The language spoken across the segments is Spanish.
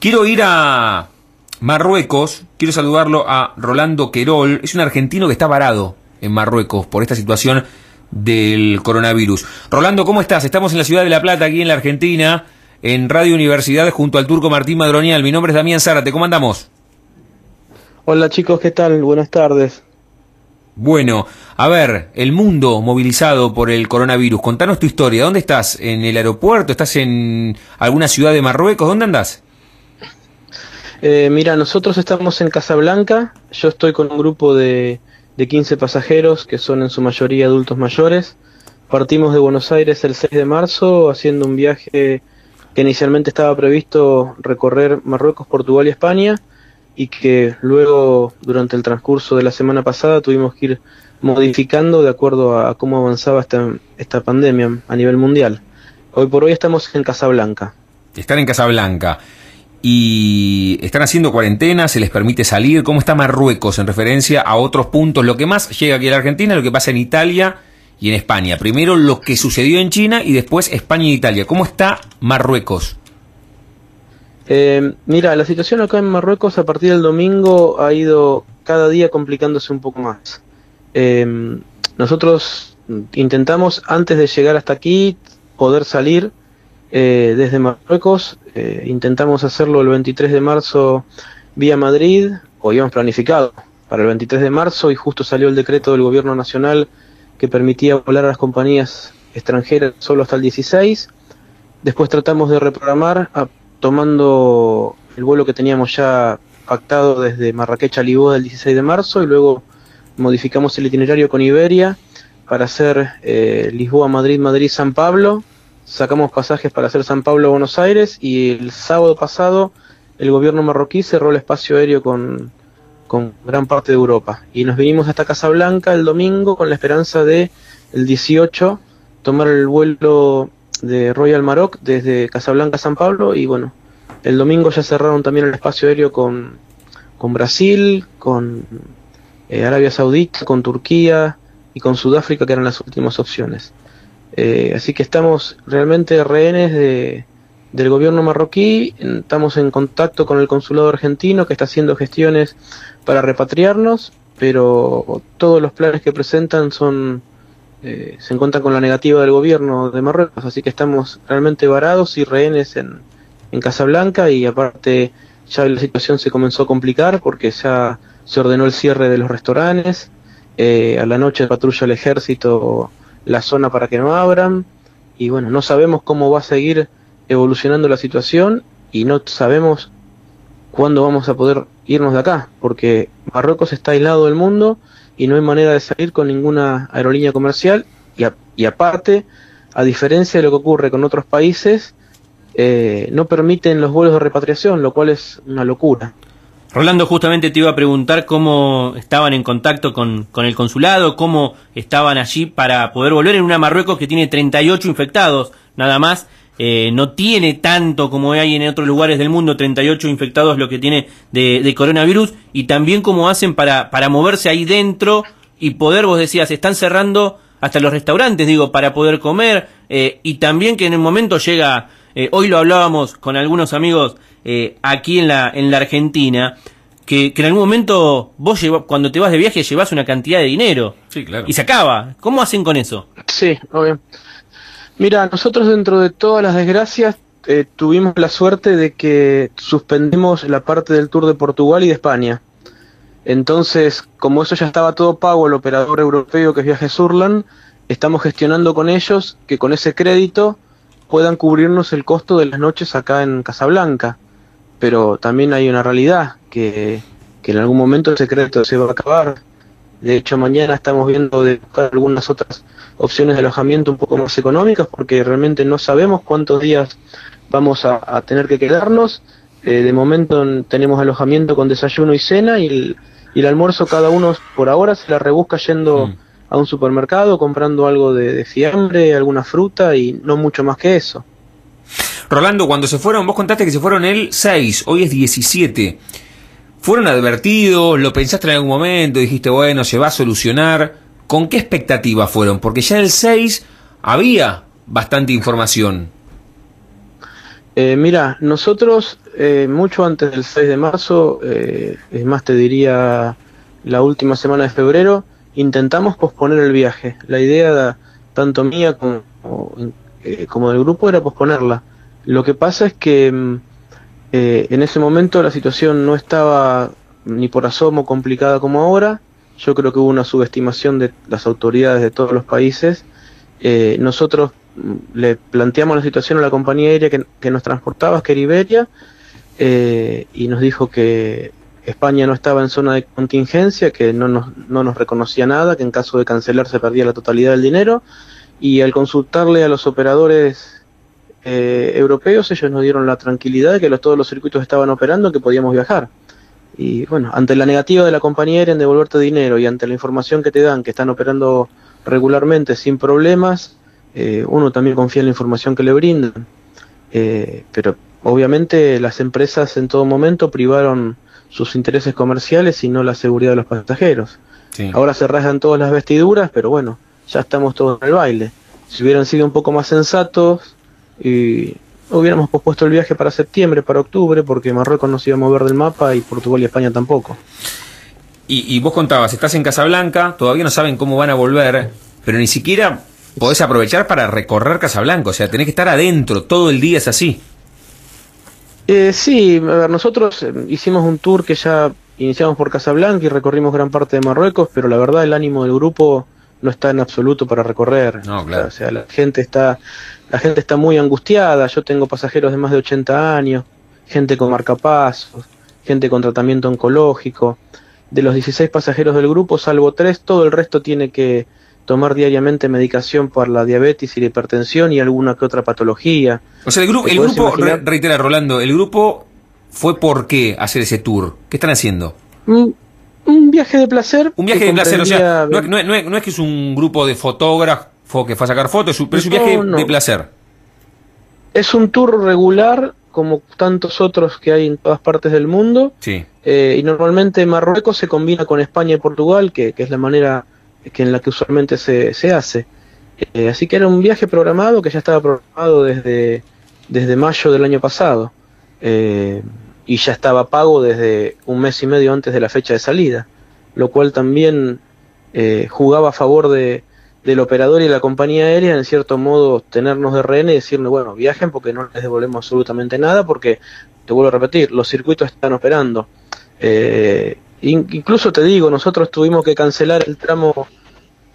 Quiero ir a Marruecos, quiero saludarlo a Rolando Querol, es un argentino que está varado en Marruecos por esta situación del coronavirus. Rolando, ¿cómo estás? Estamos en la ciudad de La Plata, aquí en la Argentina, en Radio Universidad, junto al turco Martín Madronial. Mi nombre es Damián Zárate, ¿cómo andamos? Hola chicos, ¿qué tal? Buenas tardes. Bueno, a ver, el mundo movilizado por el coronavirus. Contanos tu historia. ¿Dónde estás? ¿En el aeropuerto? ¿Estás en alguna ciudad de Marruecos? ¿Dónde andás? Eh, mira, nosotros estamos en Casablanca. Yo estoy con un grupo de, de 15 pasajeros que son en su mayoría adultos mayores. Partimos de Buenos Aires el 6 de marzo haciendo un viaje que inicialmente estaba previsto recorrer Marruecos, Portugal y España y que luego durante el transcurso de la semana pasada tuvimos que ir modificando de acuerdo a cómo avanzaba esta, esta pandemia a nivel mundial. Hoy por hoy estamos en Casablanca. Están en Casablanca y están haciendo cuarentena, se les permite salir. ¿Cómo está Marruecos en referencia a otros puntos? Lo que más llega aquí a la Argentina, lo que pasa en Italia y en España. Primero lo que sucedió en China y después España e Italia. ¿Cómo está Marruecos? Eh, mira, la situación acá en Marruecos a partir del domingo ha ido cada día complicándose un poco más. Eh, nosotros intentamos antes de llegar hasta aquí poder salir eh, desde Marruecos. Eh, intentamos hacerlo el 23 de marzo vía Madrid, o habíamos planificado para el 23 de marzo y justo salió el decreto del gobierno nacional que permitía volar a las compañías extranjeras solo hasta el 16. Después tratamos de reprogramar a tomando el vuelo que teníamos ya pactado desde Marrakech a Lisboa el 16 de marzo y luego modificamos el itinerario con Iberia para hacer eh, Lisboa, Madrid, Madrid, San Pablo. Sacamos pasajes para hacer San Pablo, Buenos Aires y el sábado pasado el gobierno marroquí cerró el espacio aéreo con, con gran parte de Europa y nos vinimos hasta Casablanca el domingo con la esperanza de el 18 tomar el vuelo de Royal Maroc desde Casablanca a San Pablo y bueno, el domingo ya cerraron también el espacio aéreo con, con Brasil, con eh, Arabia Saudita, con Turquía y con Sudáfrica que eran las últimas opciones. Eh, así que estamos realmente rehenes de, del gobierno marroquí, estamos en contacto con el consulado argentino que está haciendo gestiones para repatriarnos, pero todos los planes que presentan son eh, se encuentran con la negativa del gobierno de Marruecos, así que estamos realmente varados y rehenes en, en Casablanca. Y aparte ya la situación se comenzó a complicar porque ya se ordenó el cierre de los restaurantes, eh, a la noche patrulla el ejército la zona para que no abran y bueno, no sabemos cómo va a seguir evolucionando la situación y no sabemos cuándo vamos a poder irnos de acá, porque Marruecos está aislado del mundo y no hay manera de salir con ninguna aerolínea comercial y, y aparte, a diferencia de lo que ocurre con otros países, eh, no permiten los vuelos de repatriación, lo cual es una locura. Rolando, justamente te iba a preguntar cómo estaban en contacto con, con, el consulado, cómo estaban allí para poder volver en una Marruecos que tiene 38 infectados, nada más, eh, no tiene tanto como hay en otros lugares del mundo, 38 infectados lo que tiene de, de coronavirus, y también cómo hacen para, para moverse ahí dentro y poder, vos decías, están cerrando hasta los restaurantes, digo, para poder comer, eh, y también que en el momento llega, eh, hoy lo hablábamos con algunos amigos eh, aquí en la, en la Argentina, que, que, en algún momento vos lleva, cuando te vas de viaje llevas una cantidad de dinero. Sí, claro. Y se acaba. ¿Cómo hacen con eso? Sí, obvio. Mira, nosotros dentro de todas las desgracias eh, tuvimos la suerte de que suspendimos la parte del Tour de Portugal y de España. Entonces, como eso ya estaba todo pago, el operador europeo que es Viajes Surland, estamos gestionando con ellos que con ese crédito puedan cubrirnos el costo de las noches acá en Casablanca. Pero también hay una realidad, que, que en algún momento ese crédito se va a acabar. De hecho, mañana estamos viendo de buscar algunas otras opciones de alojamiento un poco más económicas porque realmente no sabemos cuántos días vamos a, a tener que quedarnos. Eh, de momento tenemos alojamiento con desayuno y cena y el, y el, almuerzo cada uno por ahora se la rebusca yendo mm. a un supermercado, comprando algo de, de fiambre, alguna fruta y no mucho más que eso. Rolando, cuando se fueron, vos contaste que se fueron el 6, hoy es 17. ¿Fueron advertidos? ¿Lo pensaste en algún momento? Dijiste, bueno, se va a solucionar. ¿Con qué expectativa fueron? Porque ya el 6 había bastante información. Eh, mira, nosotros eh, mucho antes del 6 de marzo, eh, es más te diría la última semana de febrero, intentamos posponer el viaje. La idea tanto mía como, como del grupo era posponerla. Lo que pasa es que mm, en ese momento la situación no estaba ni por asomo complicada como ahora. Yo creo que hubo una subestimación de las autoridades de todos los países. nosotros le planteamos la situación a la compañía aérea que, nos transportaba, que era Iberia, eh, y nos dijo que España no estaba en zona de contingencia, que no nos, no nos reconocía nada, que en caso de cancelar se perdía la totalidad del dinero, y al consultarle a los operadores eh, europeos, ellos nos dieron la tranquilidad de que los, todos los circuitos estaban operando, que podíamos viajar. Y bueno, ante la negativa de la compañía aérea en devolverte dinero y ante la información que te dan que están operando regularmente sin problemas, eh, uno también confía en la información que le brindan, eh, pero obviamente las empresas en todo momento privaron sus intereses comerciales y no la seguridad de los pasajeros. Ahora se rasgan todas las vestiduras, pero bueno, ya estamos todos en el baile. Si hubieran sido un poco más sensatos y hubiéramos pospuesto el viaje para septiembre, para octubre, porque Marruecos no se iba a mover del mapa y Portugal y España tampoco. Y, y vos contabas, estás en Casablanca, todavía no saben cómo van a volver, pero ni siquiera podés aprovechar para recorrer Casablanca, o sea, tenés que estar adentro, todo el día es así. Eh, sí, a ver, nosotros eh, hicimos un tour que ya iniciamos por Casablanca y recorrimos gran parte de Marruecos, pero la verdad el ánimo del grupo no está en absoluto para recorrer. No, claro. O sea, la gente está la gente está muy angustiada, yo tengo pasajeros de más de 80 años, gente con marcapasos, gente con tratamiento oncológico. De los 16 pasajeros del grupo, salvo tres, todo el resto tiene que tomar diariamente medicación por la diabetes y la hipertensión y alguna que otra patología. O sea, el, grupo, el grupo reitera Rolando, el grupo fue por qué hacer ese tour. ¿Qué están haciendo? Un, viaje de placer. Un viaje de placer, o sea, no, es que es un grupo de fotógrafos que fue a sacar fotos, pero es un viaje de placer. Es un tour regular como tantos otros que hay en todas partes del mundo. Sí. Eh, y normalmente Marruecos se combina con España y Portugal, que, que es la manera que en la que usualmente se, se hace. Eh, así que era un viaje programado que ya estaba programado desde, desde mayo del año pasado eh, y ya estaba pago desde un mes y medio antes de la fecha de salida, lo cual también eh, jugaba a favor de, del operador y la compañía aérea, en cierto modo, tenernos de rehén y decirle, bueno, viajen porque no les devolvemos absolutamente nada, porque, te vuelvo a repetir, los circuitos están operando. incluso te digo, nosotros tuvimos que cancelar el tramo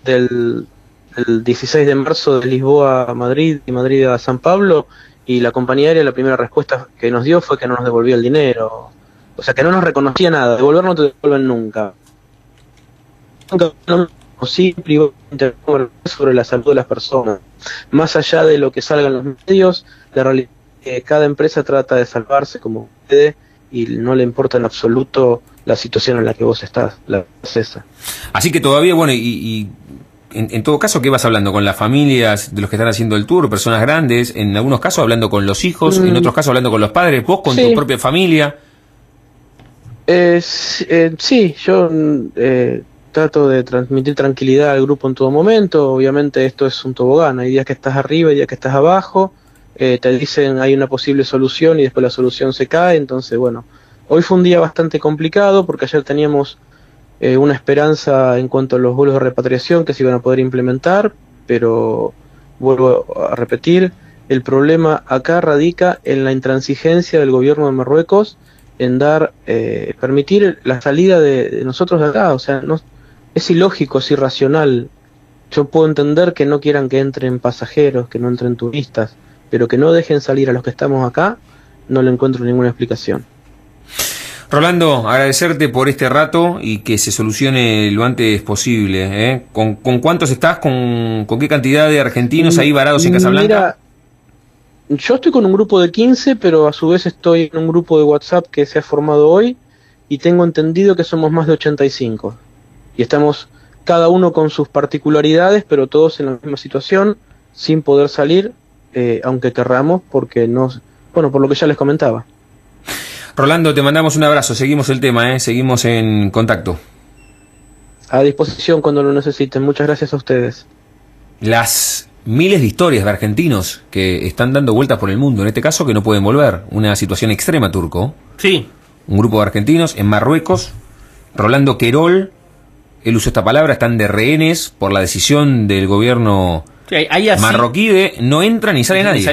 del, 16 de marzo de Lisboa a Madrid y Madrid a San Pablo y la compañía aérea la primera respuesta que nos dio fue que no nos devolvía el dinero. O sea, que no nos reconocía nada. Devolver no te devuelven nunca. Sí sobre la salud de las personas. Más allá de lo que salga en los medios, la realidad es que cada empresa trata de salvarse como puede y no le importa en absoluto la situación en la que vos estás, la esa. Así que todavía, bueno, y en, todo caso, ¿qué vas hablando? ¿Con las familias de los que están haciendo el tour? ¿Personas grandes? En algunos casos hablando con los hijos, en mm. otros casos hablando con los padres, vos con tu propia familia. Eh, sí, yo eh, trato de transmitir tranquilidad al grupo en todo momento. Obviamente esto es un tobogán, hay días que estás arriba y días que estás abajo. Eh, te dicen hay una posible solución y después la solución se cae. Entonces, bueno, hoy fue un día bastante complicado porque ayer teníamos eh, una esperanza en cuanto a los vuelos de repatriación que se iban a poder implementar, pero vuelvo a repetir, el problema acá radica en la intransigencia del gobierno de Marruecos en dar, eh, permitir la salida de, nosotros de acá, o sea, no, es ilógico, es irracional. Yo puedo entender que no quieran que entren pasajeros, que no entren turistas, pero que no dejen salir a los que estamos acá, no le encuentro ninguna explicación. Rolando, agradecerte por este rato y que se solucione lo antes posible. ¿eh? ¿Con, cuántos estás? ¿Con, qué cantidad de argentinos ahí varados en Casablanca? Mira, yo estoy con un grupo de 15, pero a su vez estoy en un grupo de WhatsApp que se ha formado hoy y tengo entendido que somos más de 85. Y estamos cada uno con sus particularidades, pero todos en la misma situación, sin poder salir, eh, aunque querramos, porque no, bueno, por lo que ya les comentaba. Rolando, te mandamos un abrazo, seguimos el tema, ¿eh? seguimos en contacto. A disposición cuando lo necesiten, muchas gracias a ustedes. Las miles de historias de argentinos que están dando vueltas por el mundo, en este caso que no pueden volver. Una situación extrema, Turco. Sí. Un grupo de argentinos en Marruecos, Rolando Querol, él usó esta palabra, están de rehenes por la decisión del gobierno Sí, ahí así- marroquí de no entra ni sale Ni nadie. sale